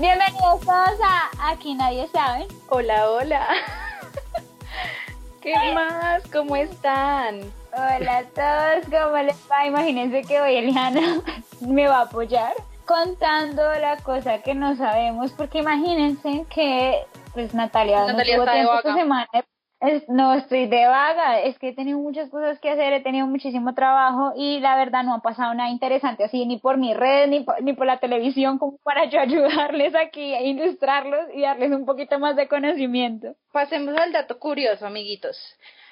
Bienvenidos todos a Aquí Nadie Sabe. Hola, hola. ¿Qué más? ¿Cómo están? Hola a todos, ¿cómo les va? Imagínense que hoy Eliana me va a apoyar contando la cosa que no sabemos, porque imagínense que pues Natalia, Natalia no tuvo de tiempo esta semana. Es- no estoy de vaga, es que he tenido muchas cosas que hacer, he tenido muchísimo trabajo y la verdad no ha pasado nada interesante así ni por mi red ni por, ni por la televisión como para yo ayudarles aquí a ilustrarlos y darles un poquito más de conocimiento. Pasemos al dato curioso, amiguitos.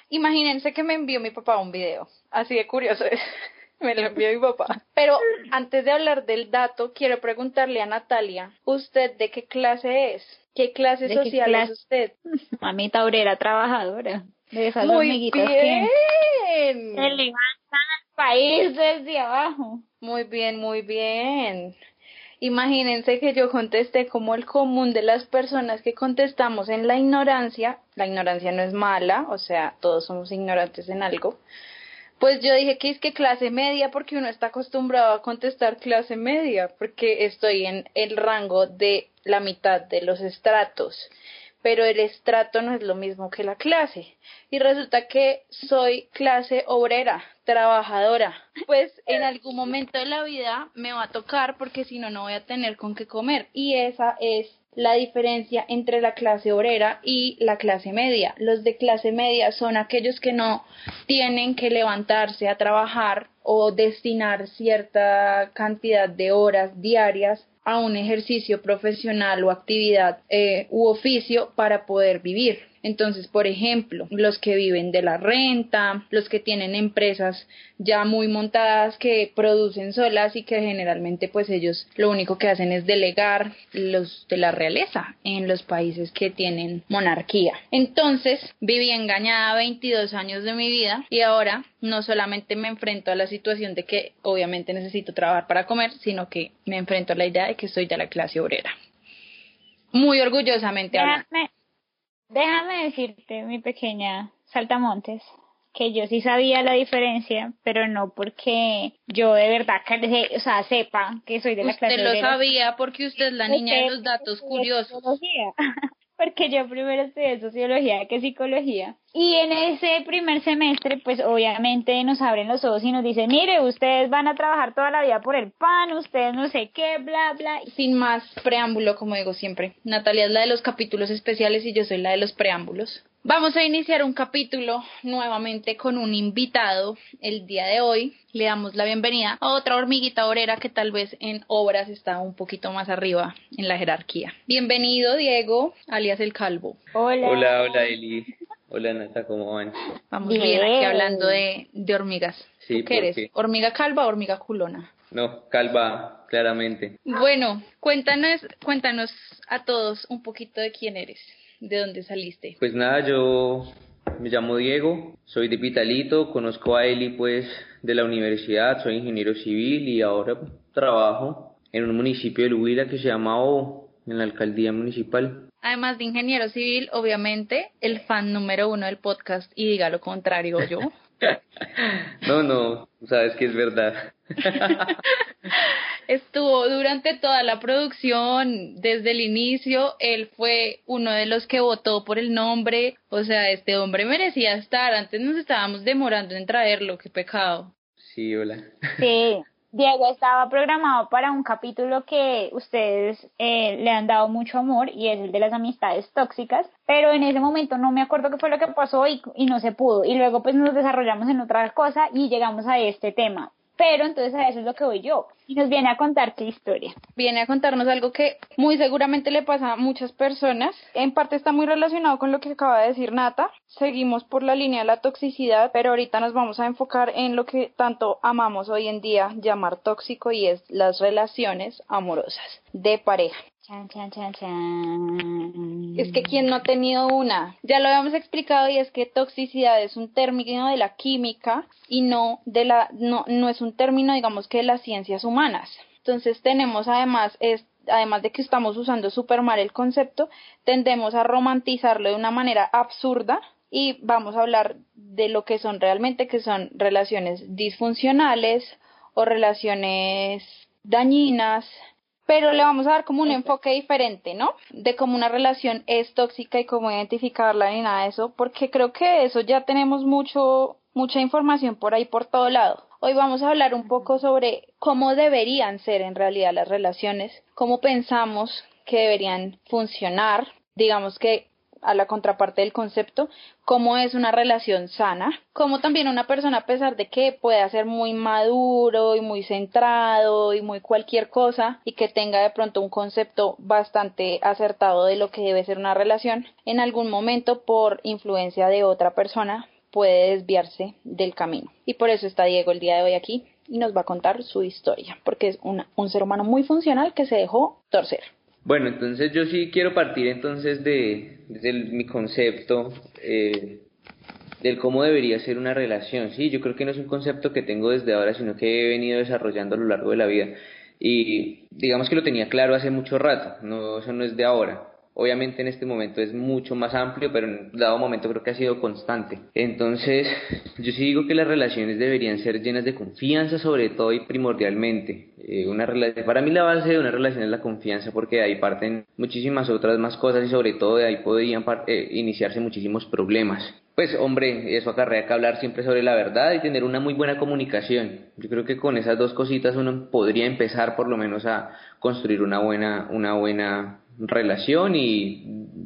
Imagínense que me envió mi papá un video. Así de curioso es. Me lo envió mi papá. Pero antes de hablar del dato, quiero preguntarle a Natalia, ¿usted de qué clase es? ¿Qué clase ¿De qué social clase? es usted? Mamita obrera trabajadora. De esas Muy bien. que se levantan al país desde abajo. Muy bien, muy bien. Imagínense que yo contesté como el común de las personas que contestamos en la ignorancia. La ignorancia no es mala, o sea, todos somos ignorantes en algo. Pues yo dije que es que clase media porque uno está acostumbrado a contestar clase media porque estoy en el rango de la mitad de los estratos. Pero el estrato no es lo mismo que la clase. Y resulta que soy clase obrera, trabajadora. Pues en algún momento de la vida me va a tocar porque si no, no voy a tener con qué comer. Y esa es la diferencia entre la clase obrera y la clase media. Los de clase media son aquellos que no tienen que levantarse a trabajar o destinar cierta cantidad de horas diarias a un ejercicio profesional o actividad eh, u oficio para poder vivir. Entonces, por ejemplo, los que viven de la renta, los que tienen empresas ya muy montadas que producen solas y que generalmente pues ellos lo único que hacen es delegar los de la realeza en los países que tienen monarquía. Entonces, viví engañada 22 años de mi vida y ahora no solamente me enfrento a la situación de que obviamente necesito trabajar para comer, sino que me enfrento a la idea de que soy de la clase obrera. Muy orgullosamente hablando. Déjame, decirte, mi pequeña saltamontes, que yo sí sabía la diferencia, pero no porque yo de verdad, que- o sea, sepa que soy de la clase Usted lo sabía porque usted es la niña de los datos curiosos. Porque yo primero estudié sociología que psicología. Y en ese primer semestre, pues obviamente nos abren los ojos y nos dicen, mire, ustedes van a trabajar toda la vida por el pan, ustedes no sé qué, bla, bla. Sin más preámbulo, como digo siempre. Natalia es la de los capítulos especiales y yo soy la de los preámbulos. Vamos a iniciar un capítulo nuevamente con un invitado el día de hoy. Le damos la bienvenida a otra hormiguita obrera que tal vez en obras está un poquito más arriba en la jerarquía. Bienvenido, Diego, alias el Calvo. Hola. Hola, hola Eli. Hola Nata, ¿cómo van? Vamos Bien. bien, aquí hablando de, de hormigas. Sí, ¿Tú qué eres? ¿Hormiga calva o hormiga culona? No, calva, claramente. Bueno, cuéntanos, cuéntanos a todos un poquito de quién eres, de dónde saliste. Pues nada, yo me llamo Diego, soy de Pitalito, conozco a Eli pues de la universidad, soy ingeniero civil y ahora trabajo en un municipio de Huila que se llama O, en la alcaldía municipal. Además de ingeniero civil, obviamente, el fan número uno del podcast y diga lo contrario yo. No, no, sabes que es verdad. Estuvo durante toda la producción, desde el inicio, él fue uno de los que votó por el nombre, o sea, este hombre merecía estar, antes nos estábamos demorando en traerlo, qué pecado. Sí, hola. Sí, Diego estaba programado para un capítulo que ustedes eh, le han dado mucho amor y es el de las amistades tóxicas, pero en ese momento no me acuerdo qué fue lo que pasó y, y no se pudo. Y luego pues nos desarrollamos en otra cosa y llegamos a este tema. Pero entonces a eso es lo que voy yo. Y nos viene a contar qué historia. viene a contarnos algo que muy seguramente le pasa a muchas personas. En parte está muy relacionado con lo que acaba de decir Nata. Seguimos por la línea de la toxicidad, pero ahorita nos vamos a enfocar en lo que tanto amamos hoy en día llamar tóxico y es las relaciones amorosas de pareja. Chan, chan, chan, chan. Es que quien no ha tenido una, ya lo habíamos explicado y es que toxicidad es un término de la química y no de la no no es un término digamos que de las ciencias humanas. Entonces tenemos además es además de que estamos usando súper mal el concepto, tendemos a romantizarlo de una manera absurda y vamos a hablar de lo que son realmente, que son relaciones disfuncionales o relaciones dañinas, pero le vamos a dar como un enfoque diferente, ¿no? De cómo una relación es tóxica y cómo identificarla ni nada de eso, porque creo que eso ya tenemos mucho, mucha información por ahí por todo lado. Hoy vamos a hablar un poco sobre cómo deberían ser en realidad las relaciones, cómo pensamos que deberían funcionar, digamos que a la contraparte del concepto, cómo es una relación sana, cómo también una persona a pesar de que pueda ser muy maduro y muy centrado y muy cualquier cosa y que tenga de pronto un concepto bastante acertado de lo que debe ser una relación, en algún momento por influencia de otra persona puede desviarse del camino. Y por eso está Diego el día de hoy aquí y nos va a contar su historia, porque es un ser humano muy funcional que se dejó torcer. Bueno, entonces yo sí quiero partir entonces de, mi concepto eh, del cómo debería ser una relación. Sí, yo creo que no es un concepto que tengo desde ahora, sino que he venido desarrollando a lo largo de la vida. Y digamos que lo tenía claro hace mucho rato, no, eso no es de ahora. Obviamente en este momento es mucho más amplio, pero en dado momento creo que ha sido constante. Entonces, yo sí digo que las relaciones deberían ser llenas de confianza sobre todo y primordialmente. Eh, una para mí la base de una relación es la confianza porque de ahí parten muchísimas otras más cosas y sobre todo de ahí podrían eh, iniciarse muchísimos problemas. Pues hombre, eso acarrea que hablar siempre sobre la verdad y tener una muy buena comunicación. Yo creo que con esas dos cositas uno podría empezar por lo menos a construir una buena, una buena relación y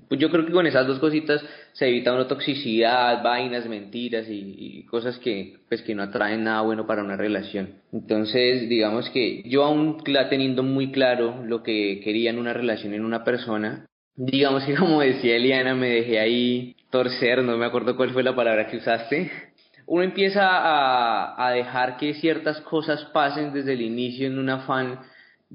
pues yo creo que con esas dos cositas se evita una toxicidad, vainas, mentiras y, cosas que pues que no atraen nada bueno para una relación. Entonces, digamos que yo aún teniendo muy claro lo que quería en una relación en una persona, digamos que como decía Eliana, me dejé ahí torcer, no me acuerdo cuál fue la palabra que usaste. Uno empieza a, a dejar que ciertas cosas pasen desde el inicio en un afán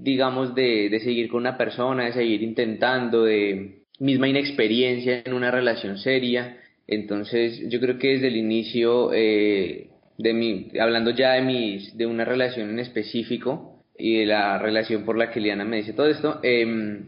digamos, de, de seguir con una persona, de seguir intentando, de misma inexperiencia en una relación seria. Entonces, yo creo que desde el inicio, eh, de mi, hablando ya de, mis, de una relación en específico y de la relación por la que Liana me dice todo esto, eh,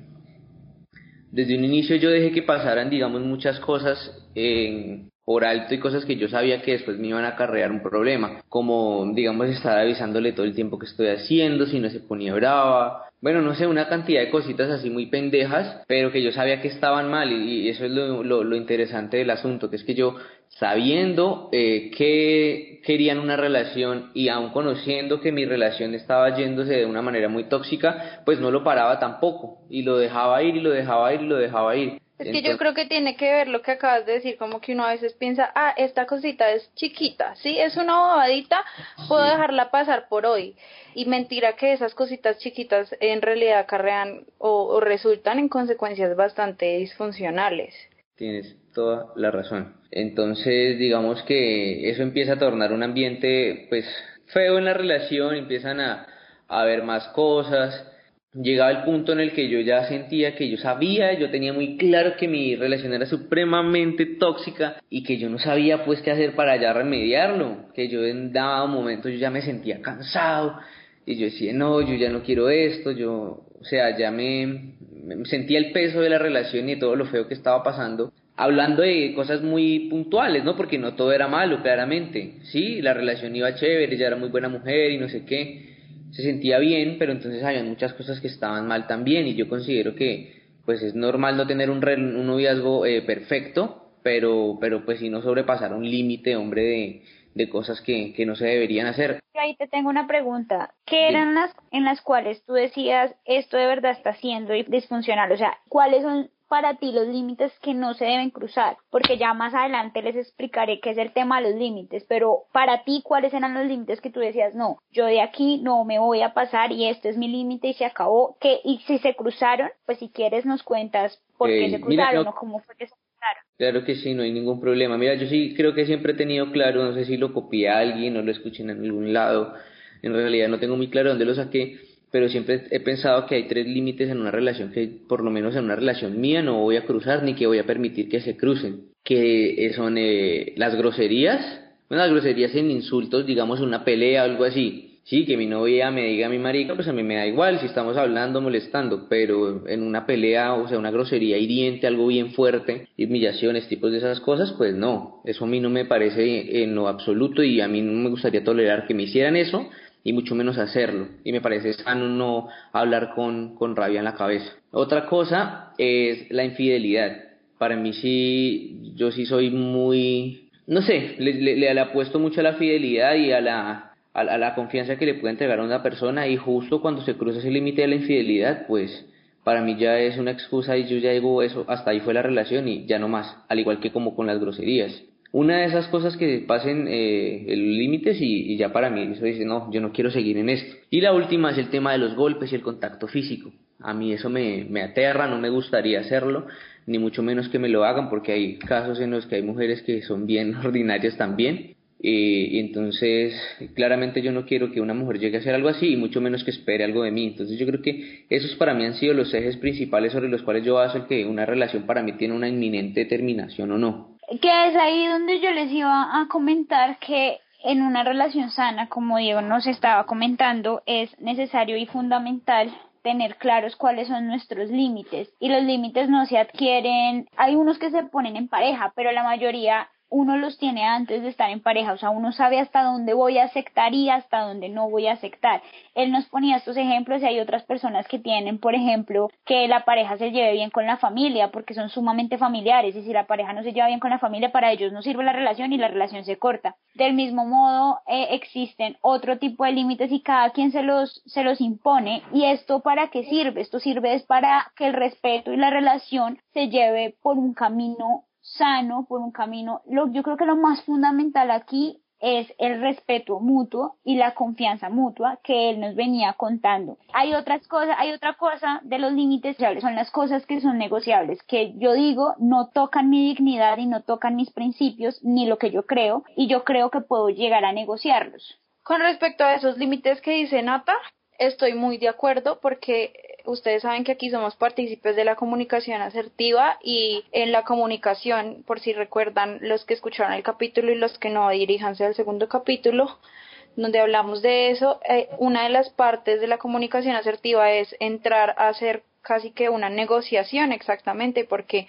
desde un inicio yo dejé que pasaran, digamos, muchas cosas en, por alto y cosas que yo sabía que después me iban a acarrear un problema, como digamos estar avisándole todo el tiempo que estoy haciendo, si no se ponía brava, bueno, no sé, una cantidad de cositas así muy pendejas, pero que yo sabía que estaban mal y, eso es lo, lo, interesante del asunto, que es que yo sabiendo eh, que querían una relación y aún conociendo que mi relación estaba yéndose de una manera muy tóxica, pues no lo paraba tampoco y lo dejaba ir y lo dejaba ir y lo dejaba ir. Es que yo creo que tiene que ver lo que acabas de decir, como que uno a veces piensa, ah, esta cosita es chiquita, sí, es una bobadita, puedo dejarla pasar por hoy. Y mentira que esas cositas chiquitas en realidad acarrean o, resultan en consecuencias bastante disfuncionales. Tienes toda la razón. Entonces, digamos que eso empieza a tornar un ambiente, pues, feo en la relación, empiezan a, a ver más cosas, llegaba el punto en el que yo ya sentía que yo sabía, yo tenía muy claro que mi relación era supremamente tóxica y que yo no sabía pues qué hacer para ya remediarlo, que yo en dado momento yo ya me sentía cansado y yo decía, no, yo ya no quiero esto, yo, o sea, ya me, sentía el peso de la relación y todo lo feo que estaba pasando hablando de cosas muy puntuales, ¿no? Porque no todo era malo, claramente. Sí, la relación iba chévere, ella era muy buena mujer y no sé qué se sentía bien, pero entonces había muchas cosas que estaban mal también y yo considero que pues es normal no tener un, un noviazgo eh, perfecto, pero, pero pues si no sobrepasar un límite, hombre, de, de cosas que, que no se deberían hacer. Ahí te tengo una pregunta. ¿Qué eran las en las cuales tú decías esto de verdad está siendo disfuncional? O sea, ¿cuáles son para ti los límites que no se deben cruzar, porque ya más adelante les explicaré qué es el tema de los límites, pero para ti cuáles eran los límites que tú decías, no, yo de aquí no me voy a pasar y este es mi límite y se acabó, que y si se cruzaron, pues si quieres nos cuentas por qué se cruzaron o cómo fue que se cruzaron. Claro que sí, no hay ningún problema. Mira, yo sí creo que siempre he tenido claro, no sé si lo copié a alguien o lo escuché en algún lado, en realidad no tengo muy claro dónde lo saqué, pero siempre he pensado que hay tres límites en una relación que por lo menos en una relación mía no voy a cruzar ni que voy a permitir que se crucen, que son eh, las groserías, bueno, las groserías en insultos, digamos una pelea o algo así. Sí, que mi novia me diga a mi marica, pues a mí me da igual si estamos hablando, molestando, pero en una pelea, o sea, una grosería hiriente, algo bien fuerte, humillaciones, tipos de esas cosas, pues no, eso a mí no me parece en lo absoluto y a mí no me gustaría tolerar que me hicieran eso y mucho menos hacerlo. Y me parece sano no hablar con, con rabia en la cabeza. Otra cosa es la infidelidad. Para mí sí, yo sí soy muy, no sé, le, le, le apuesto mucho a la fidelidad y a la, a, la confianza que le puede entregar a una persona y justo cuando se cruza ese límite de la infidelidad, pues para mí ya es una excusa y yo ya digo eso, hasta ahí fue la relación y ya no más, al igual que como con las groserías. Una de esas cosas que pasen eh, el límites y, ya para mí eso dice, no, yo no quiero seguir en esto. Y la última es el tema de los golpes y el contacto físico. A mí eso me, me aterra, no me gustaría hacerlo, ni mucho menos que me lo hagan, porque hay casos en los que hay mujeres que son bien ordinarias también y entonces, claramente yo no quiero que una mujer llegue a hacer algo así y mucho menos que espere algo de mí. Entonces yo creo que esos para mí han sido los ejes principales sobre los cuales yo baso el que una relación para mí tiene una inminente terminación o no. Que es ahí donde yo les iba a comentar que en una relación sana, como Diego nos estaba comentando, es necesario y fundamental tener claros cuáles son nuestros límites. Y los límites no se adquieren, hay unos que se ponen en pareja, pero la mayoría uno los tiene antes de estar en pareja, o sea, uno sabe hasta dónde voy a aceptar y hasta dónde no voy a aceptar. Él nos ponía estos ejemplos y hay otras personas que tienen, por ejemplo, que la pareja se lleve bien con la familia porque son sumamente familiares y si la pareja no se lleva bien con la familia, para ellos no sirve la relación y la relación se corta. Del mismo modo, eh, existen otro tipo de límites y cada quien se los, se los impone y esto para qué sirve? Esto sirve es para que el respeto y la relación se lleve por un camino sano, por un camino. Lo, yo creo que lo más fundamental aquí es el respeto mutuo y la confianza mutua que él nos venía contando. Hay otras cosas, hay otra cosa de los límites son las cosas que son negociables, que yo digo no tocan mi dignidad y no tocan mis principios ni lo que yo creo y yo creo que puedo llegar a negociarlos. Con respecto a esos límites que dice Nata, estoy muy de acuerdo porque ustedes saben que aquí somos partícipes de la comunicación asertiva y en la comunicación, por si recuerdan los que escucharon el capítulo y los que no, diríjanse al segundo capítulo donde hablamos de eso. Eh, una de las partes de la comunicación asertiva es entrar a hacer casi que una negociación exactamente porque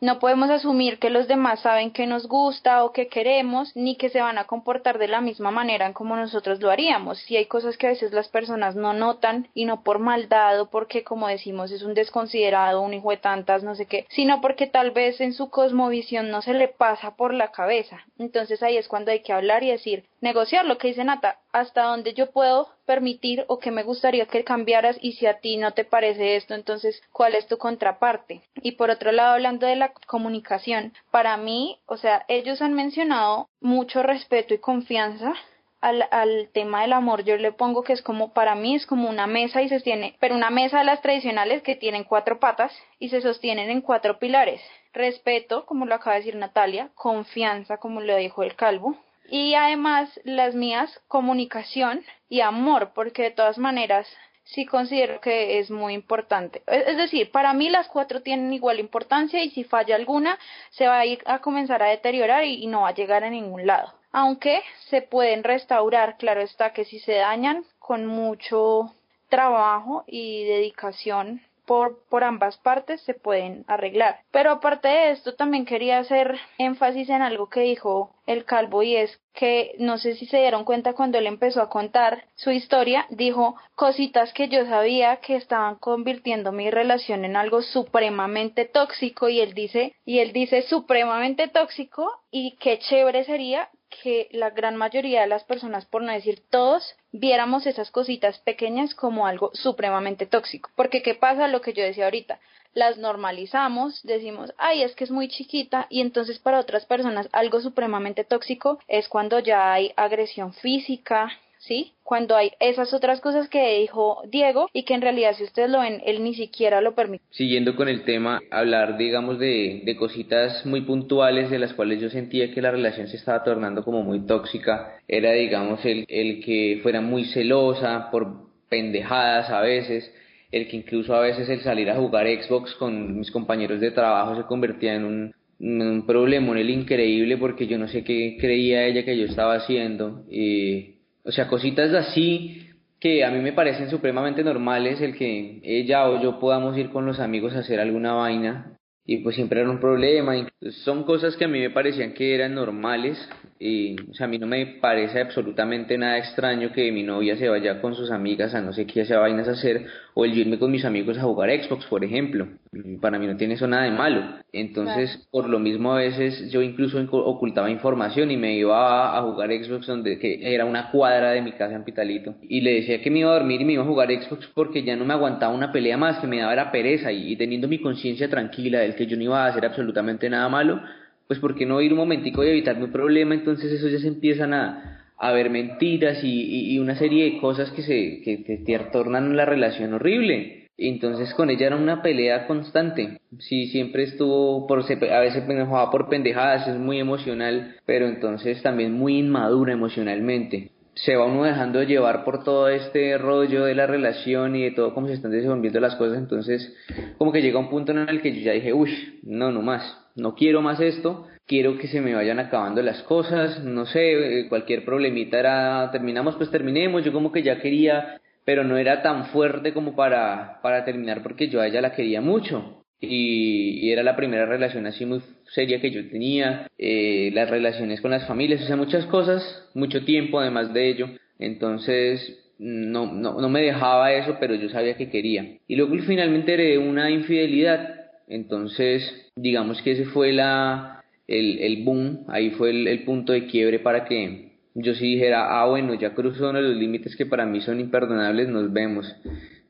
no podemos asumir que los demás saben que nos gusta o que queremos, ni que se van a comportar de la misma manera en como nosotros lo haríamos. Si hay cosas que a veces las personas no notan, y no por maldad o porque, como decimos, es un desconsiderado, un hijo de tantas, no sé qué, sino porque tal vez en su cosmovisión no se le pasa por la cabeza. Entonces ahí es cuando hay que hablar y decir, negociar lo que dice Nata, hasta donde yo puedo permitir o que me gustaría que cambiaras y si a ti no te parece esto, entonces, ¿cuál es tu contraparte? Y por otro lado, hablando de la comunicación, para mí, o sea, ellos han mencionado mucho respeto y confianza, al, al, tema del amor yo le pongo que es como para mí es como una mesa y se sostiene, pero una mesa de las tradicionales que tienen cuatro patas y se sostienen en cuatro pilares. Respeto, como lo acaba de decir Natalia, confianza, como lo dijo el calvo, y además las mías comunicación y amor, porque de todas maneras sí considero que es muy importante. Es decir, para mí las cuatro tienen igual importancia y si falla alguna se va a ir a comenzar a deteriorar y, no va a llegar a ningún lado. Aunque se pueden restaurar, claro está que si se dañan con mucho trabajo y dedicación por, por ambas partes se pueden arreglar. Pero aparte de esto, también quería hacer énfasis en algo que dijo el calvo y es que no sé si se dieron cuenta cuando él empezó a contar su historia, dijo cositas que yo sabía que estaban convirtiendo mi relación en algo supremamente tóxico y él dice, y él dice supremamente tóxico y qué chévere sería que la gran mayoría de las personas, por no decir todos, viéramos esas cositas pequeñas como algo supremamente tóxico. Porque ¿qué pasa? Lo que yo decía ahorita, las normalizamos, decimos, ay, es que es muy chiquita y entonces para otras personas algo supremamente tóxico es cuando ya hay agresión física, ¿sí? Cuando hay esas otras cosas que dijo Diego y que en realidad si ustedes lo ven, él ni siquiera lo permite. Siguiendo con el tema, hablar, digamos, de, de cositas muy puntuales de las cuales yo sentía que la relación se estaba tornando como muy tóxica, era, digamos, el, el que fuera muy celosa por pendejadas a veces, el que incluso a veces el salir a jugar Xbox con mis compañeros de trabajo se convertía en un, un problema en el increíble porque yo no sé qué creía ella que yo estaba haciendo y o sea, cositas así que a mí me parecen supremamente normales el que ella o yo podamos ir con los amigos a hacer alguna vaina y pues siempre era un problema. Son cosas que a mí me parecían que eran normales Y, o sea, a mí no me parece absolutamente nada extraño que mi novia se vaya con sus amigas a no sé qué sea vainas a hacer, o el irme con mis amigos a jugar Xbox, por ejemplo. Para mí no tiene eso nada de malo. Entonces, por lo mismo, a veces yo incluso ocultaba información y me iba a, jugar Xbox, donde que era una cuadra de mi casa en Pitalito. Y le decía que me iba a dormir y me iba a jugar Xbox porque ya no me aguantaba una pelea más, que me daba la pereza. Y, y teniendo mi conciencia tranquila del que yo no iba a hacer absolutamente nada malo, pues ¿por qué no ir un momentico y evitarme un problema? Entonces eso ya se empiezan a, a ver mentiras y, y, una serie de cosas que se que, te tornan la relación horrible. Entonces con ella era una pelea constante. Sí, siempre estuvo por a veces me enojaba por pendejadas, es muy emocional, pero entonces también muy inmadura emocionalmente. Se va uno dejando llevar por todo este rollo de la relación y de todo cómo se están desenvolviendo las cosas, entonces como que llega un punto en el que yo ya dije, uy, no, no más no quiero más esto, quiero que se me vayan acabando las cosas, no sé, eh, cualquier problemita era, terminamos, pues terminemos, yo como que ya quería, pero no era tan fuerte como para, para terminar porque yo a ella la quería mucho. Y, era la primera relación así muy seria que yo tenía, eh, las relaciones con las familias, o sea, muchas cosas, mucho tiempo además de ello. Entonces, no, no, no me dejaba eso, pero yo sabía que quería. Y luego finalmente heredé una infidelidad entonces, digamos que ese fue la, el, el boom, ahí fue el, el, punto de quiebre para que yo sí dijera, ah, bueno, ya cruzó uno de los límites que para mí son imperdonables, nos vemos.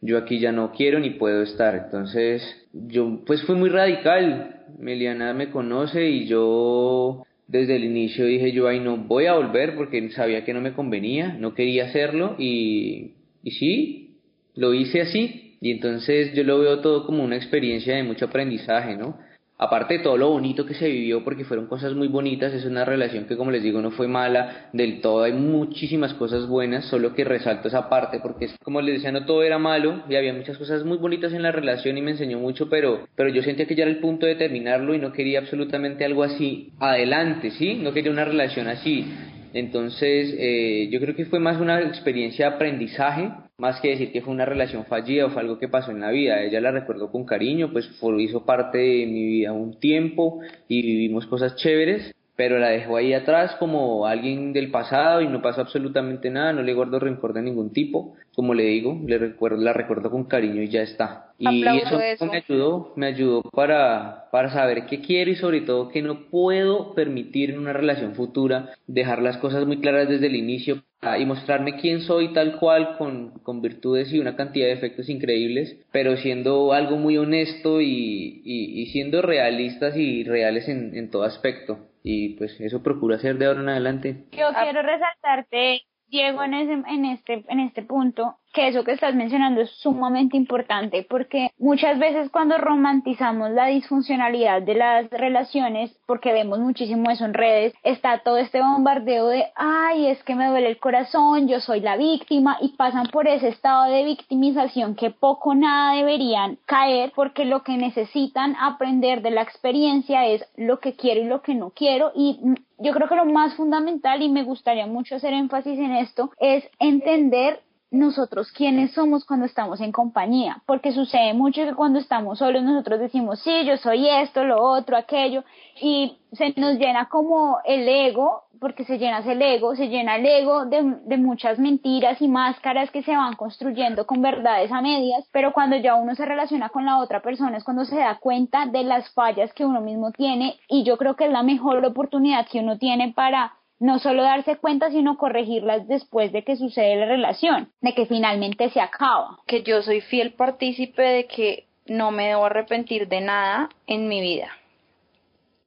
Yo aquí ya no quiero ni puedo estar. Entonces, yo pues fui muy radical. Meliana me conoce y yo desde el inicio dije yo ahí no voy a volver porque sabía que no me convenía, no quería hacerlo y, y sí, lo hice así y entonces yo lo veo todo como una experiencia de mucho aprendizaje, ¿no? Aparte de todo lo bonito que se vivió, porque fueron cosas muy bonitas, es una relación que, como les digo, no fue mala del todo, hay muchísimas cosas buenas, solo que resalto esa parte, porque como les decía, no todo era malo, y había muchas cosas muy bonitas en la relación y me enseñó mucho, pero, pero yo sentía que ya era el punto de terminarlo y no quería absolutamente algo así adelante, ¿sí? No quería una relación así. Entonces, eh, yo creo que fue más una experiencia de aprendizaje, más que decir que fue una relación fallida o fue algo que pasó en la vida. Ella la recuerdo con cariño, pues hizo parte de mi vida un tiempo y vivimos cosas chéveres, pero la dejó ahí atrás como alguien del pasado y no pasó absolutamente nada, no le guardo rencor de ningún tipo, como le digo, le recuerdo, la recuerdo con cariño y ya está. Y eso, me ayudó, me ayudó para, para saber qué quiero y sobre todo que no puedo permitir en una relación futura dejar las cosas muy claras desde el inicio y mostrarme quién soy tal cual con, con virtudes y una cantidad de efectos increíbles, pero siendo algo muy honesto y, y, y siendo realistas y reales en, en todo aspecto y pues eso procura hacer de ahora en adelante. Yo quiero resaltarte, Diego, en, ese, en, este, en este punto, que eso que estás mencionando es sumamente importante porque muchas veces cuando romantizamos la disfuncionalidad de las relaciones, porque vemos muchísimo eso en redes, está todo este bombardeo de, ay, es que me duele el corazón, yo soy la víctima y pasan por ese estado de victimización que poco nada deberían caer porque lo que necesitan aprender de la experiencia es lo que quiero y lo que no quiero. Y yo creo que lo más fundamental y me gustaría mucho hacer énfasis en esto es entender nosotros quiénes somos cuando estamos en compañía, porque sucede mucho que cuando estamos solos nosotros decimos, sí, yo soy esto, lo otro, aquello, y se nos llena como el ego, porque se llena el ego, se llena el ego de, de muchas mentiras y máscaras que se van construyendo con verdades a medias, pero cuando ya uno se relaciona con la otra persona es cuando se da cuenta de las fallas que uno mismo tiene y yo creo que es la mejor oportunidad que uno tiene para no solo darse cuenta, sino corregirlas después de que sucede la relación, de que finalmente se acaba. Que yo soy fiel partícipe de que no me debo arrepentir de nada en mi vida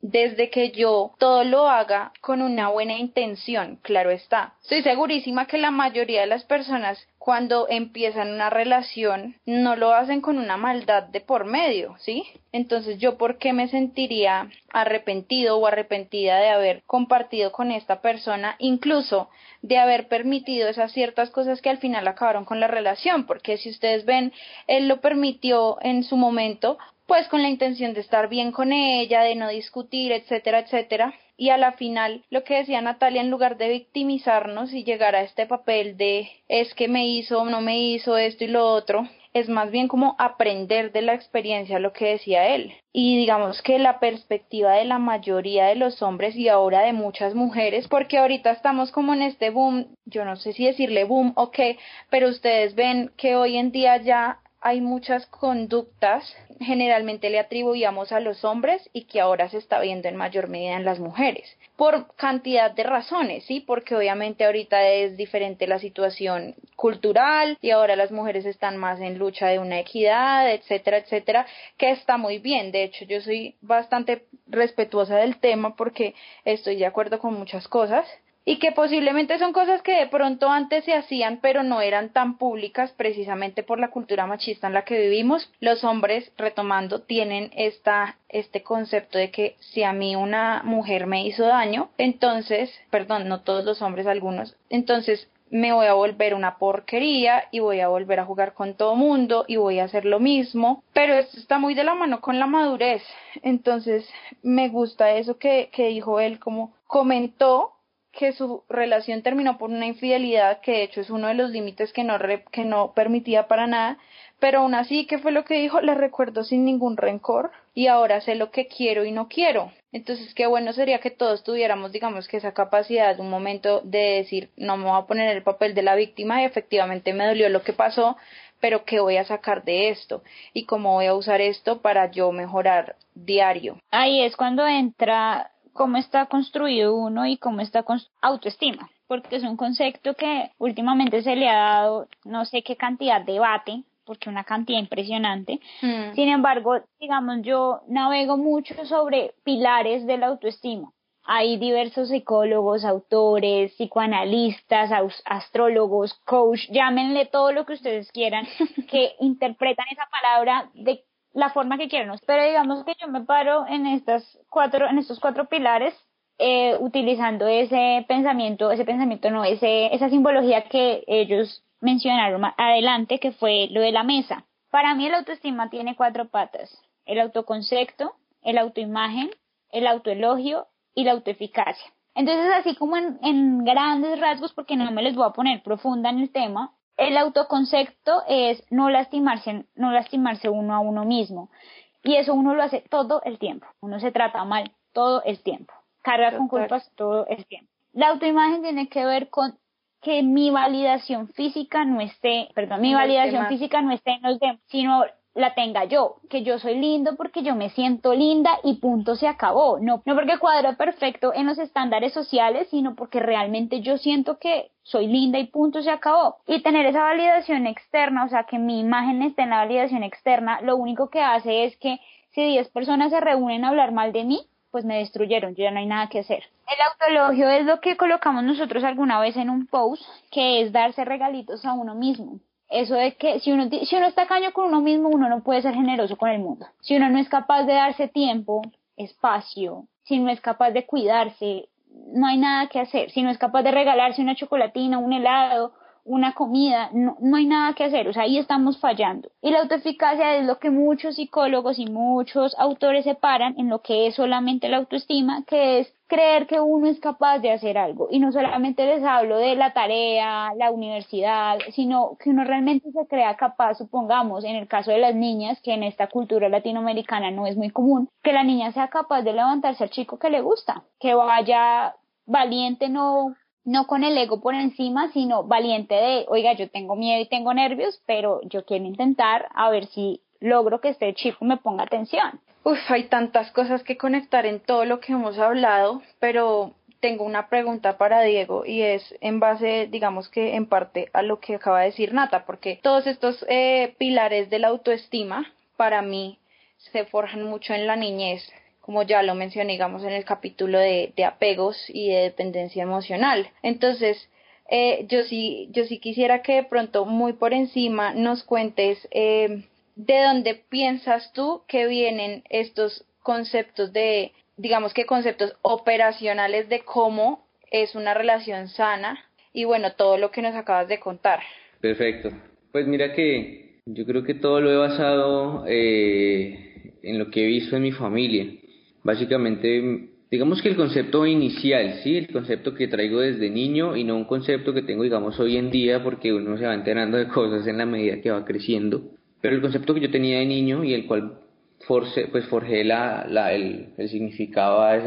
desde que yo todo lo haga con una buena intención, claro está. Estoy segurísima que la mayoría de las personas cuando empiezan una relación no lo hacen con una maldad de por medio, ¿sí? Entonces yo por qué me sentiría arrepentido o arrepentida de haber compartido con esta persona, incluso de haber permitido esas ciertas cosas que al final acabaron con la relación, porque si ustedes ven, él lo permitió en su momento, pues con la intención de estar bien con ella, de no discutir, etcétera, etcétera. Y a la final, lo que decía Natalia, en lugar de victimizarnos y llegar a este papel de es que me hizo no me hizo esto y lo otro, es más bien como aprender de la experiencia lo que decía él. Y digamos que la perspectiva de la mayoría de los hombres y ahora de muchas mujeres, porque ahorita estamos como en este boom, yo no sé si decirle boom o qué, pero ustedes ven que hoy en día ya hay muchas conductas, generalmente le atribuíamos a los hombres y que ahora se está viendo en mayor medida en las mujeres, por cantidad de razones, ¿sí? Porque obviamente ahorita es diferente la situación cultural y ahora las mujeres están más en lucha de una equidad, etcétera, etcétera, que está muy bien. De hecho, yo soy bastante respetuosa del tema porque estoy de acuerdo con muchas cosas, y que posiblemente son cosas que de pronto antes se hacían pero no eran tan públicas precisamente por la cultura machista en la que vivimos. Los hombres, retomando, tienen esta, este concepto de que si a mí una mujer me hizo daño, entonces, perdón, no todos los hombres, algunos, entonces me voy a volver una porquería y voy a volver a jugar con todo mundo y voy a hacer lo mismo, pero esto está muy de la mano con la madurez. Entonces, me gusta eso que, que dijo él, como comentó que su relación terminó por una infidelidad, que de hecho es uno de los límites que no, que no permitía para nada, pero aún así, ¿qué fue lo que dijo? Le recuerdo sin ningún rencor y ahora sé lo que quiero y no quiero. Entonces, qué bueno sería que todos tuviéramos, digamos, que esa capacidad un momento de decir, no me voy a poner el papel de la víctima y efectivamente me dolió lo que pasó, pero ¿qué voy a sacar de esto? Y cómo voy a usar esto para yo mejorar diario. Ahí es cuando entra cómo está construido uno y cómo está autoestima, porque es un concepto que últimamente se le ha dado no sé qué cantidad de debate, porque una cantidad impresionante. Mm. Sin embargo, digamos, yo navego mucho sobre pilares de la autoestima. Hay diversos psicólogos, autores, psicoanalistas, astrólogos, coach, llámenle todo lo que ustedes quieran, que interpretan esa palabra de la forma que quieran. Pero digamos que yo me paro en estas cuatro, en estos cuatro pilares, eh, utilizando ese pensamiento, ese pensamiento no, ese, esa simbología que ellos mencionaron adelante, que fue lo de la mesa. Para mí el autoestima tiene cuatro patas. El autoconcepto, el autoimagen, el autoelogio y la autoeficacia. Entonces, así como en, en grandes rasgos, porque no me les voy a poner profunda en el tema, el autoconcepto es no lastimarse, no lastimarse uno a uno mismo. Y eso uno lo hace todo el tiempo. Uno se trata mal todo el tiempo. Carga con culpas todo el tiempo. La autoimagen tiene que ver con que mi validación física no esté, perdón, mi validación física no esté en los demás, sino la tenga yo, que yo soy lindo porque yo me siento linda y punto se acabó. No, no porque cuadro perfecto en los estándares sociales, sino porque realmente yo siento que soy linda y punto se acabó. Y tener esa validación externa, o sea, que mi imagen esté en la validación externa, lo único que hace es que si 10 personas se reúnen a hablar mal de mí, pues me destruyeron, yo ya no hay nada que hacer. El autoelogio es lo que colocamos nosotros alguna vez en un post, que es darse regalitos a uno mismo eso de que si uno, si uno está caño con uno mismo, uno no puede ser generoso con el mundo. Si uno no es capaz de darse tiempo, espacio, si no es capaz de cuidarse, no hay nada que hacer. Si no es capaz de regalarse una chocolatina, un helado, una comida, no, no hay nada que hacer, o sea, ahí estamos fallando. Y la autoeficacia es lo que muchos psicólogos y muchos autores separan en lo que es solamente la autoestima, que es creer que uno es capaz de hacer algo. Y no solamente les hablo de la tarea, la universidad, sino que uno realmente se crea capaz, supongamos, en el caso de las niñas, que en esta cultura latinoamericana no es muy común, que la niña sea capaz de levantarse al chico que le gusta, que vaya valiente, no no con el ego por encima, sino valiente de, oiga, yo tengo miedo y tengo nervios, pero yo quiero intentar a ver si logro que este chico me ponga atención. Uf, hay tantas cosas que conectar en todo lo que hemos hablado, pero tengo una pregunta para Diego y es en base, digamos que en parte a lo que acaba de decir Nata, porque todos estos eh, pilares de la autoestima para mí se forjan mucho en la niñez, como ya lo mencioné, digamos, en el capítulo de, apegos y de dependencia emocional. Entonces, eh, yo sí, yo sí quisiera que de pronto muy por encima nos cuentes eh, de dónde piensas tú que vienen estos conceptos de, digamos que conceptos operacionales de cómo es una relación sana y bueno, todo lo que nos acabas de contar. Perfecto. Pues mira que yo creo que todo lo he basado eh, en lo que he visto en mi familia básicamente, digamos que el concepto inicial, ¿sí? El concepto que traigo desde niño y no un concepto que tengo, digamos, hoy en día porque uno se va enterando de cosas en la medida que va creciendo. Pero el concepto que yo tenía de niño y el cual force, pues forjé la, la, el, el significado, a,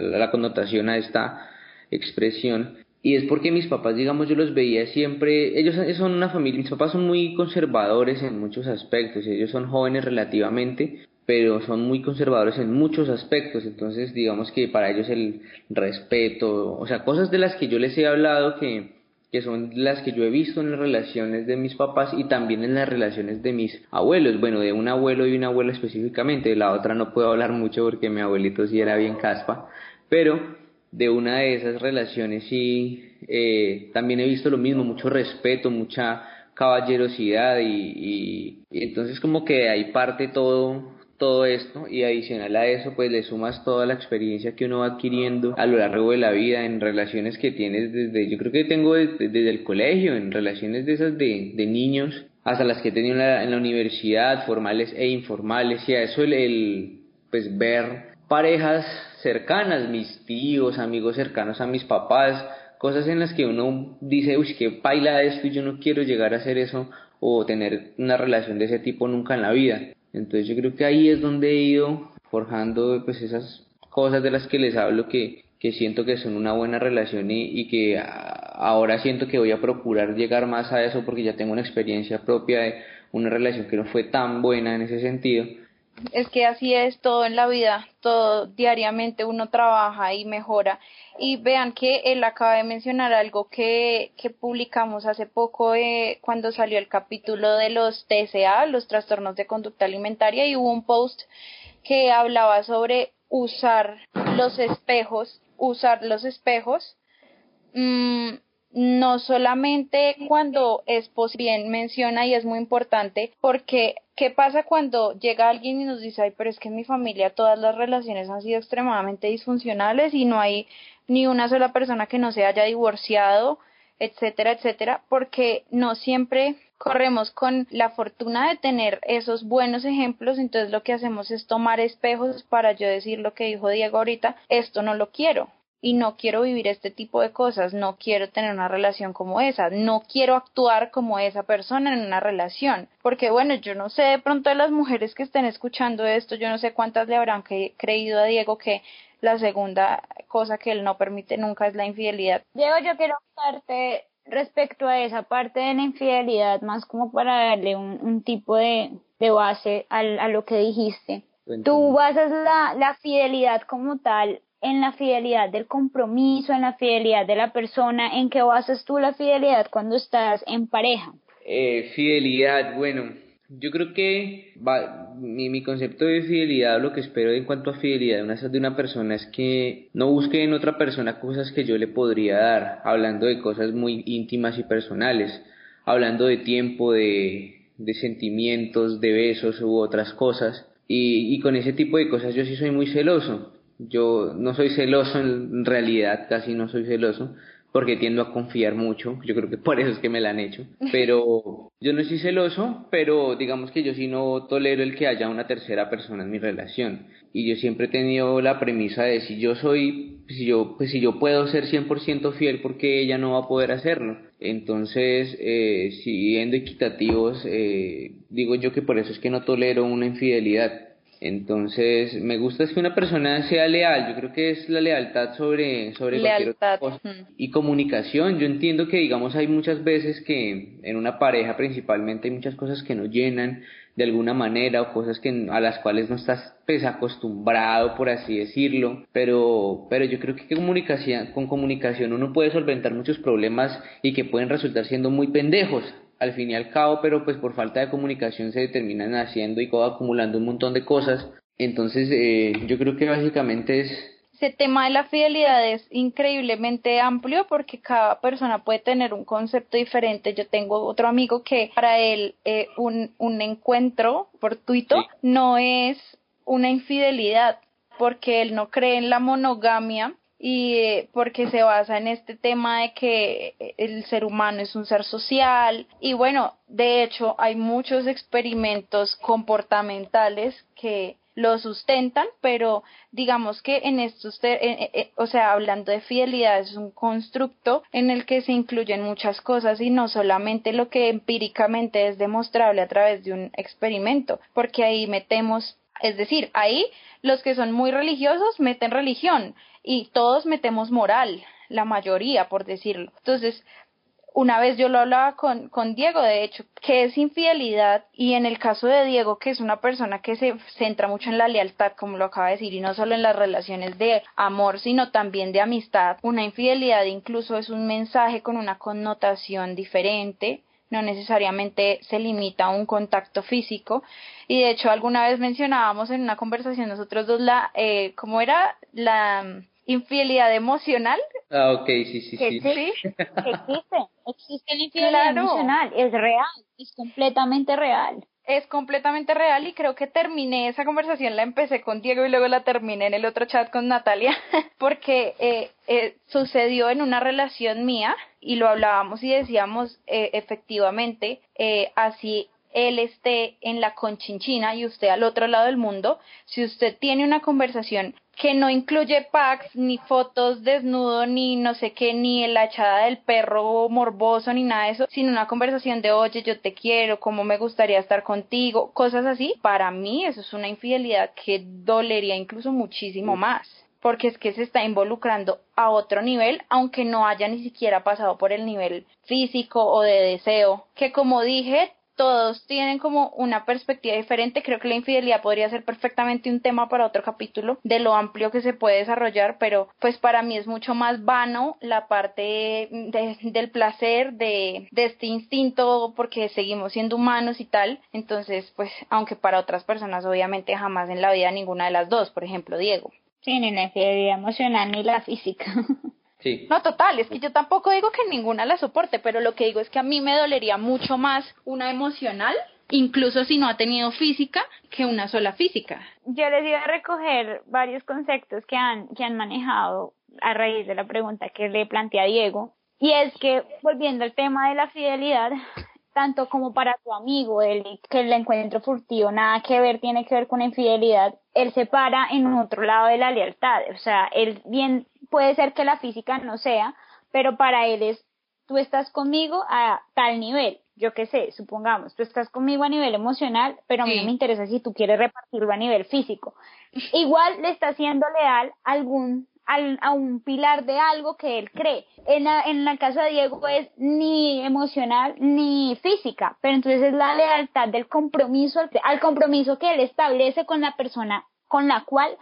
la connotación a esta expresión. Y es porque mis papás, digamos, yo los veía siempre, ellos son una familia, mis papás son muy conservadores en muchos aspectos, ellos son jóvenes relativamente, pero son muy conservadores en muchos aspectos, entonces digamos que para ellos el respeto, o sea, cosas de las que yo les he hablado que, que son las que yo he visto en las relaciones de mis papás y también en las relaciones de mis abuelos, bueno, de un abuelo y una abuela específicamente, de la otra no puedo hablar mucho porque mi abuelito sí era bien caspa, pero de una de esas relaciones sí eh, también he visto lo mismo, mucho respeto, mucha caballerosidad y, y, entonces como que ahí parte todo todo esto y adicional a eso pues le sumas toda la experiencia que uno va adquiriendo a lo largo de la vida en relaciones que tienes desde yo creo que tengo desde, el colegio en relaciones de esas de, de niños hasta las que he tenido en la, universidad formales e informales y a eso el, el pues ver parejas cercanas mis tíos amigos cercanos a mis papás cosas en las que uno dice uy qué baila esto y yo no quiero llegar a hacer eso o tener una relación de ese tipo nunca en la vida entonces yo creo que ahí es donde he ido forjando pues esas cosas de las que les hablo que, que siento que son una buena relación y, y que ahora siento que voy a procurar llegar más a eso porque ya tengo una experiencia propia de una relación que no fue tan buena en ese sentido es que así es todo en la vida, todo diariamente uno trabaja y mejora. Y vean que él acaba de mencionar algo que, que publicamos hace poco eh, cuando salió el capítulo de los TCA, los trastornos de conducta alimentaria, y hubo un post que hablaba sobre usar los espejos, usar los espejos. Mm, no solamente cuando es bien menciona y es muy importante porque ¿qué pasa cuando llega alguien y nos dice, ay, pero es que en mi familia todas las relaciones han sido extremadamente disfuncionales y no hay ni una sola persona que no se haya divorciado, etcétera, etcétera, porque no siempre corremos con la fortuna de tener esos buenos ejemplos, entonces lo que hacemos es tomar espejos para yo decir lo que dijo Diego ahorita, esto no lo quiero, y no quiero vivir este tipo de cosas, no quiero tener una relación como esa, no quiero actuar como esa persona en una relación, porque bueno, yo no sé de pronto de las mujeres que estén escuchando esto, yo no sé cuántas le habrán creído a Diego que la segunda cosa que él no permite nunca es la infidelidad. Diego, yo quiero preguntarte respecto a esa parte de la infidelidad, más como para darle un, tipo de, base a, a lo que dijiste. Tú basas la, la fidelidad como tal en la fidelidad del compromiso, en la fidelidad de la persona, en qué basas tú la fidelidad cuando estás en pareja. Eh, fidelidad, bueno, yo creo que mi, mi, concepto de fidelidad, lo que espero en cuanto a fidelidad de una, de una persona es que no busque en otra persona cosas que yo le podría dar, hablando de cosas muy íntimas y personales, hablando de tiempo, de, de sentimientos, de besos u otras cosas. Y, y con ese tipo de cosas yo sí soy muy celoso. Yo no soy celoso en realidad, casi no soy celoso, porque tiendo a confiar mucho, yo creo que por eso es que me la han hecho, pero yo no soy celoso, pero digamos que yo sí no tolero el que haya una tercera persona en mi relación, y yo siempre he tenido la premisa de si yo soy, si yo, pues si yo puedo ser 100% fiel, porque ella no va a poder hacerlo, entonces, eh, siendo equitativos, eh, digo yo que por eso es que no tolero una infidelidad, entonces, me gusta es que una persona sea leal. Yo creo que es la lealtad sobre, sobre cualquier otra cosa. Y comunicación. Yo entiendo que, digamos, hay muchas veces que en una pareja principalmente hay muchas cosas que no llenan de alguna manera o cosas que a las cuales no estás pues acostumbrado por así decirlo pero pero yo creo que comunicación con comunicación uno puede solventar muchos problemas y que pueden resultar siendo muy pendejos al fin y al cabo, pero pues por falta de comunicación se terminan haciendo y acumulando un montón de cosas. Entonces, eh, yo creo que básicamente es... Ese tema de la fidelidad es increíblemente amplio porque cada persona puede tener un concepto diferente. Yo tengo otro amigo que para él eh, un, un encuentro fortuito no es una infidelidad porque él no cree en la monogamia y eh, porque se basa en este tema de que el ser humano es un ser social. Y bueno, de hecho hay muchos experimentos comportamentales que lo sustentan, pero digamos que en estos, o sea, hablando de fidelidad, es un constructo en el que se incluyen muchas cosas y no solamente lo que empíricamente es demostrable a través de un experimento, porque ahí metemos, es decir, ahí los que son muy religiosos meten religión y todos metemos moral, la mayoría, por decirlo. Entonces, una vez yo lo hablaba con, con Diego, de hecho, que es infidelidad y en el caso de Diego, que es una persona que se centra mucho en la lealtad, como lo acaba de decir, y no solo en las relaciones de amor, sino también de amistad, una infidelidad incluso es un mensaje con una connotación diferente, no necesariamente se limita a un contacto físico y de hecho alguna vez mencionábamos en una conversación nosotros dos la eh, cómo era la infidelidad emocional. Ah, ok, sí, sí, sí. sí. Existe, existe la infidelidad emocional, es real, es completamente real. Es completamente real y creo que terminé esa conversación, la empecé con Diego y luego la terminé en el otro chat con Natalia, porque eh, eh, sucedió en una relación mía y lo hablábamos y decíamos eh, efectivamente, eh, así él esté en la conchinchina y usted al otro lado del mundo, si usted tiene una conversación que no incluye packs, ni fotos desnudo, ni no sé qué, ni la echada del perro morboso, ni nada de eso, sino una conversación de, oye, yo te quiero, cómo me gustaría estar contigo, cosas así, para mí eso es una infidelidad que dolería incluso muchísimo más porque es que se está involucrando a otro nivel, aunque no haya ni siquiera pasado por el nivel físico o de deseo, que como dije, todos tienen como una perspectiva diferente. Creo que la infidelidad podría ser perfectamente un tema para otro capítulo de lo amplio que se puede desarrollar, pero pues para mí es mucho más vano la parte del placer, de, de este instinto, porque seguimos siendo humanos y tal. Entonces, pues, aunque para otras personas obviamente jamás en la vida ninguna de las dos, por ejemplo, Diego. Sí, ni la infidelidad emocional ni la física. No, total, es que yo tampoco digo que ninguna la soporte, pero lo que digo es que a mí me dolería mucho más una emocional, incluso si no ha tenido física, que una sola física. Yo les iba a recoger varios conceptos que han, que han manejado a raíz de la pregunta que le planteé a Diego, y es que, volviendo al tema de la fidelidad, tanto como para tu amigo, el que el encuentro furtivo nada que ver, tiene que ver con infidelidad, él se para en otro lado de la lealtad, o sea, él bien puede ser que la física no sea, pero para él es, tú estás conmigo a tal nivel, yo qué sé, supongamos, tú estás conmigo a nivel emocional, pero a mí no me interesa si tú quieres repartirlo a nivel físico. Igual le está siendo leal algún al, a un pilar de algo que él cree. En, la, en el caso de Diego es ni emocional ni física, pero entonces es la lealtad del compromiso, al compromiso que él establece con la persona con la cual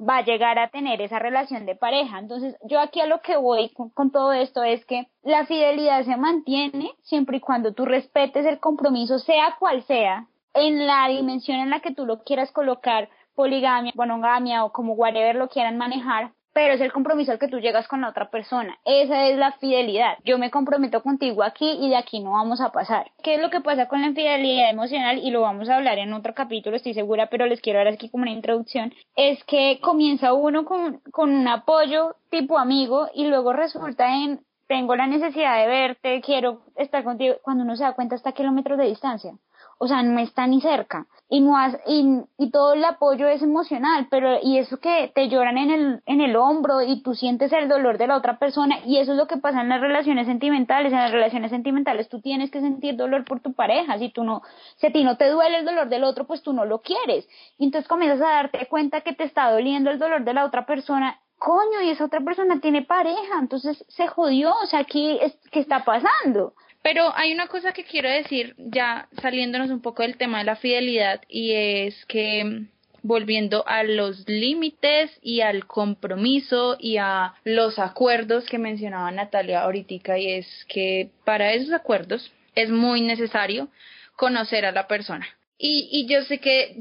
va a llegar a tener esa relación de pareja. Entonces, yo aquí a lo que voy con, con, todo esto es que la fidelidad se mantiene siempre y cuando tú respetes el compromiso, sea cual sea, en la dimensión en la que tú lo quieras colocar, poligamia, monogamia o como whatever lo quieran manejar, pero es el compromiso al que tú llegas con la otra persona. Esa es la fidelidad. Yo me comprometo contigo aquí y de aquí no vamos a pasar. ¿Qué es lo que pasa con la infidelidad emocional? Y lo vamos a hablar en otro capítulo, estoy segura, pero les quiero dar aquí como una introducción. Es que comienza uno con, con un apoyo tipo amigo y luego resulta en tengo la necesidad de verte, quiero estar contigo, cuando uno se da cuenta hasta kilómetros de distancia o sea, no está ni cerca. Y no y, y todo el apoyo es emocional, pero y eso que te lloran en el en el hombro y tú sientes el dolor de la otra persona y eso es lo que pasa en las relaciones sentimentales, en las relaciones sentimentales tú tienes que sentir dolor por tu pareja, si tú no si a ti no te duele el dolor del otro, pues tú no lo quieres. Y entonces comienzas a darte cuenta que te está doliendo el dolor de la otra persona. Coño, y esa otra persona tiene pareja, entonces se jodió, o sea, ¿qué, es, qué está pasando? Pero hay una cosa que quiero decir, ya saliéndonos un poco del tema de la fidelidad, y es que volviendo a los límites y al compromiso y a los acuerdos que mencionaba Natalia ahorita, y es que para esos acuerdos es muy necesario conocer a la persona. Y, y yo sé que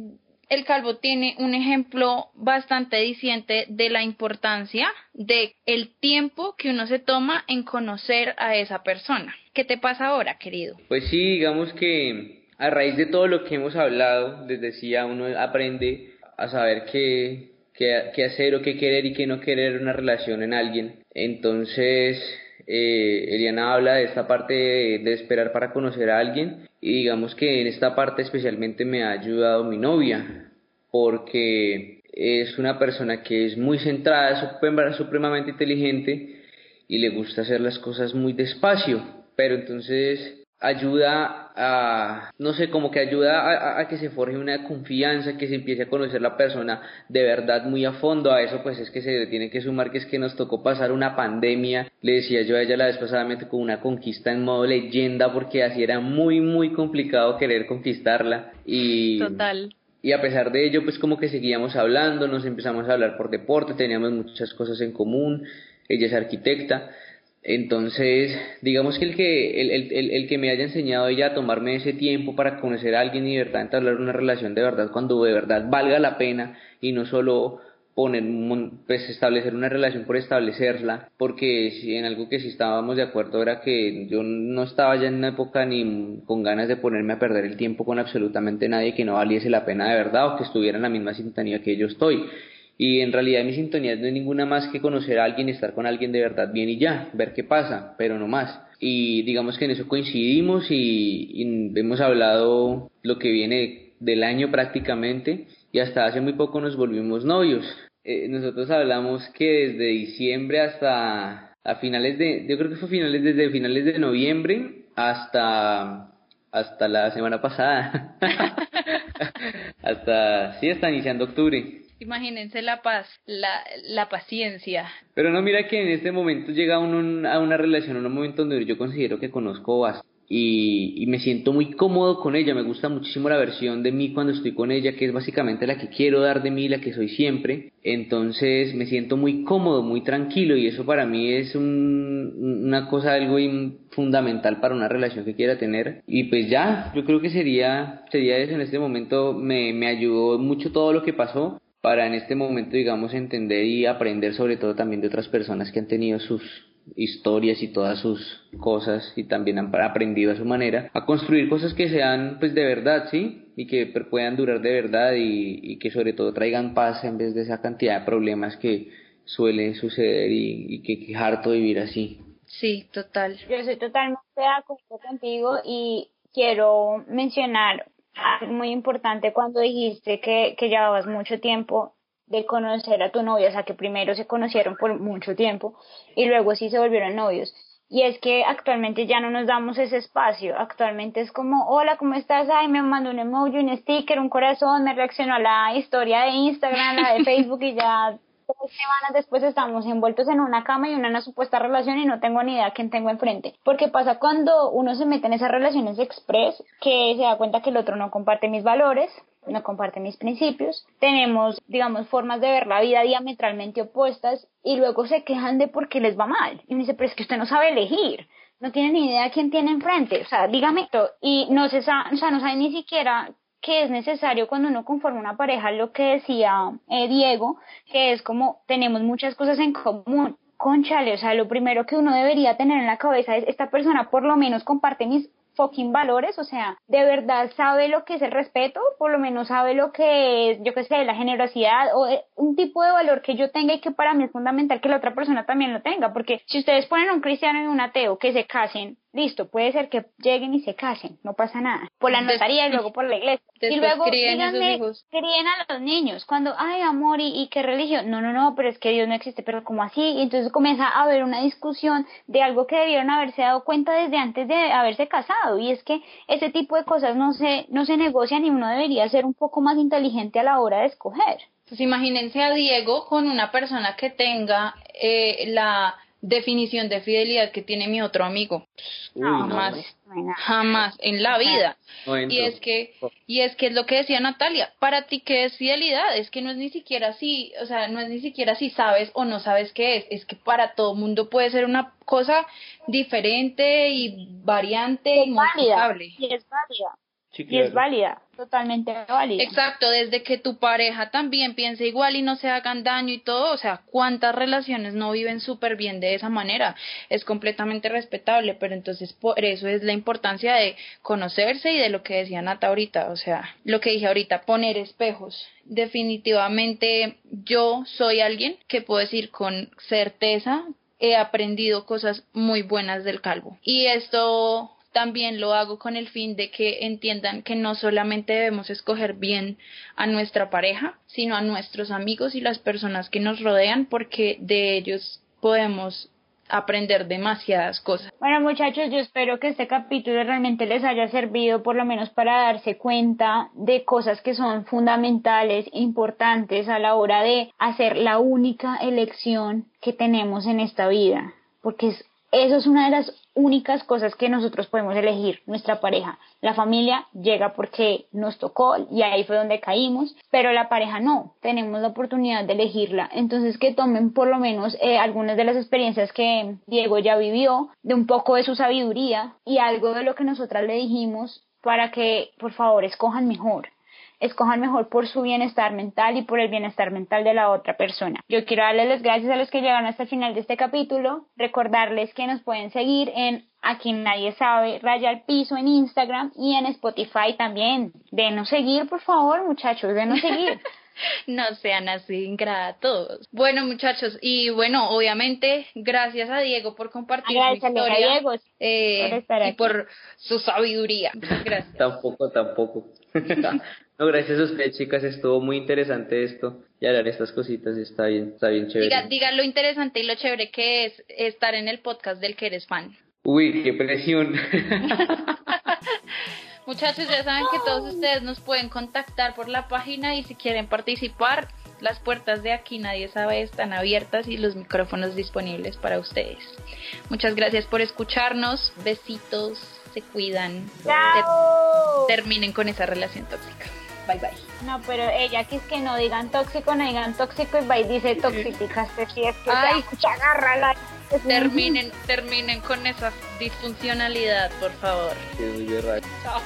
el calvo tiene un ejemplo bastante diciente de la importancia de el tiempo que uno se toma en conocer a esa persona. ¿Qué te pasa ahora, querido? Pues sí, digamos que a raíz de todo lo que hemos hablado, desde decía, uno aprende a saber qué, qué, hacer o qué querer y qué no querer una relación en alguien. Entonces, eh, Eliana habla de esta parte de, esperar para conocer a alguien y digamos que en esta parte especialmente me ha ayudado mi novia. porque es una persona que es muy centrada, supremamente inteligente y le gusta hacer las cosas muy despacio, pero entonces ayuda a, no sé, como que ayuda a, que se forje una confianza, que se empiece a conocer la persona de verdad muy a fondo. A eso pues es que se tiene que sumar que es que nos tocó pasar una pandemia. Le decía yo a ella la vez pasadamente con una conquista en modo leyenda porque así era muy muy complicado querer conquistarla y... Total. Y a pesar de ello, pues como que seguíamos hablando, nos empezamos a hablar por deporte, teníamos muchas cosas en común, ella es arquitecta, entonces, digamos que el que, el, el, el, que me haya enseñado ella a tomarme ese tiempo para conocer a alguien y de verdad entablar una relación de verdad cuando de verdad valga la pena y no solo poner, pues establecer una relación por establecerla, porque si en algo que sí estábamos de acuerdo era que yo no estaba ya en una época ni con ganas de ponerme a perder el tiempo con absolutamente nadie que no valiese la pena de verdad o que estuviera en la misma sintonía que yo estoy. Y en realidad mi sintonía no es ninguna más que conocer a alguien, estar con alguien de verdad bien y ya, ver qué pasa, pero no más. Y digamos que en eso coincidimos y, hemos hablado lo que viene del año prácticamente y hasta hace muy poco nos volvimos novios. Eh, nosotros hablamos que desde diciembre hasta a finales de, yo creo que fue finales desde finales de noviembre hasta hasta la semana pasada, hasta sí, hasta iniciando octubre. Imagínense la paz, la, la paciencia. Pero no, mira que en este momento llega uno a una relación, a un momento donde yo considero que conozco bastante y, y, me siento muy cómodo con ella, me gusta muchísimo la versión de mí cuando estoy con ella, que es básicamente la que quiero dar de mí, la que soy siempre, entonces me siento muy cómodo, muy tranquilo y eso para mí es un, una cosa algo fundamental para una relación que quiera tener. Y pues ya, yo creo que sería, sería eso. En este momento, me, me ayudó mucho todo lo que pasó, para en este momento, digamos, entender y aprender sobre todo también de otras personas que han tenido sus historias y todas sus cosas y también han aprendido a su manera a construir cosas que sean pues de verdad, ¿sí? Y que puedan durar de verdad y, que sobre todo traigan paz en vez de esa cantidad de problemas que suele suceder y, y que, que harto vivir así. Sí, total. Yo soy totalmente de acuerdo contigo y quiero mencionar muy importante cuando dijiste que, que llevabas mucho tiempo de conocer a tu novia, o sea, que primero se conocieron por mucho tiempo y luego sí se volvieron novios. Y es que actualmente ya no nos damos ese espacio. Actualmente es como, hola, ¿cómo estás? Ay, me mandó un emoji, un sticker, un corazón, me reaccionó a la historia de Instagram, la de Facebook y ya semanas después estamos envueltos en una cama y una, supuesta relación y no tengo ni idea quién tengo enfrente. Porque pasa cuando uno se mete en esas relaciones express que se da cuenta que el otro no comparte mis valores, no comparte mis principios, tenemos, digamos, formas de ver la vida diametralmente opuestas y luego se quejan de por qué les va mal. Y me dice, pero es que usted no sabe elegir no tiene ni idea quién tiene enfrente, o sea, dígame esto, y no se o sea, no sabe ni siquiera que es necesario cuando uno conforma una pareja, lo que decía eh, Diego, que es como tenemos muchas cosas en común. Conchale, o sea, lo primero que uno debería tener en la cabeza es esta persona por lo menos comparte mis fucking valores, o sea, de verdad sabe lo que es el respeto, por lo menos sabe lo que es, yo qué sé, la generosidad o eh, un tipo de valor que yo tenga y que para mí es fundamental que la otra persona también lo tenga, porque si ustedes ponen un cristiano y un ateo que se casen, listo, puede ser que lleguen y se casen, no pasa nada. Por la notaría y luego por la iglesia. y luego díganme, críen a los niños. Cuando, ay, amor, ¿y, qué religión? No, no, no, pero es que Dios no existe, pero como así? Y entonces comienza a haber una discusión de algo que debieron haberse dado cuenta desde antes de haberse casado. Y es que ese tipo de cosas no se, no se negocian y uno debería ser un poco más inteligente a la hora de escoger. Pues imagínense a Diego con una persona que tenga eh, la definición de fidelidad que tiene mi otro amigo. jamás, jamás en la vida. y es que y es que es lo que decía Natalia, para ti qué es fidelidad, es que no es ni siquiera así, o sea, no es ni siquiera si sabes o no sabes qué es, es que para todo mundo puede ser una cosa diferente y variante y, válida, y es válida. Y es válida, totalmente válida. Exacto, desde que tu pareja también piense igual y no se hagan daño y todo, o sea, cuántas relaciones no viven súper bien de esa manera, es completamente respetable, pero entonces por eso es la importancia de conocerse y de lo que decía Nata ahorita, o sea, lo que dije ahorita, poner espejos. Definitivamente yo soy alguien que puedo decir con certeza he aprendido cosas muy buenas del calvo. Y esto también lo hago con el fin de que entiendan que no solamente debemos escoger bien a nuestra pareja, sino a nuestros amigos y las personas que nos rodean, porque de ellos podemos aprender demasiadas cosas. Bueno muchachos, yo espero que este capítulo realmente les haya servido por lo menos para darse cuenta de cosas que son fundamentales, importantes a la hora de hacer la única elección que tenemos en esta vida, porque es eso es una de las únicas cosas que nosotros podemos elegir, nuestra pareja. La familia llega porque nos tocó y ahí fue donde caímos, pero la pareja no, tenemos la oportunidad de elegirla. Entonces que tomen por lo menos eh, algunas de las experiencias que Diego ya vivió, de un poco de su sabiduría y algo de lo que nosotras le dijimos para que por favor escojan mejor escojan mejor por su bienestar mental y por el bienestar mental de la otra persona. Yo quiero darles las gracias a los que llegaron hasta el final de este capítulo, recordarles que nos pueden seguir en a quien nadie sabe, raya al piso en Instagram y en Spotify también. Denos seguir, por favor, muchachos, denos seguir. no sean así ingratos. Bueno, muchachos, y bueno, obviamente, gracias a Diego por compartir su historia Diego, eh, y por su sabiduría. Gracias. tampoco, tampoco. no, gracias a ustedes, chicas, estuvo muy interesante esto. Y hablar estas cositas está bien, está bien chévere. Diga, diga lo interesante y lo chévere que es estar en el podcast del que eres fan. Uy, qué presión. Muchachos, ya saben que todos ustedes nos pueden contactar por la página y si quieren participar, las puertas de aquí nadie sabe están abiertas y los micrófonos disponibles para ustedes. Muchas gracias por escucharnos. Besitos, se cuidan. terminen con esa relación tóxica. Bye bye. No, pero ella aquí es que no digan tóxico, no digan tóxico y y dice toxificaste. Si es que Ay, agárrala. Terminen, terminen con esa disfuncionalidad, por favor. Sí, muy Chao.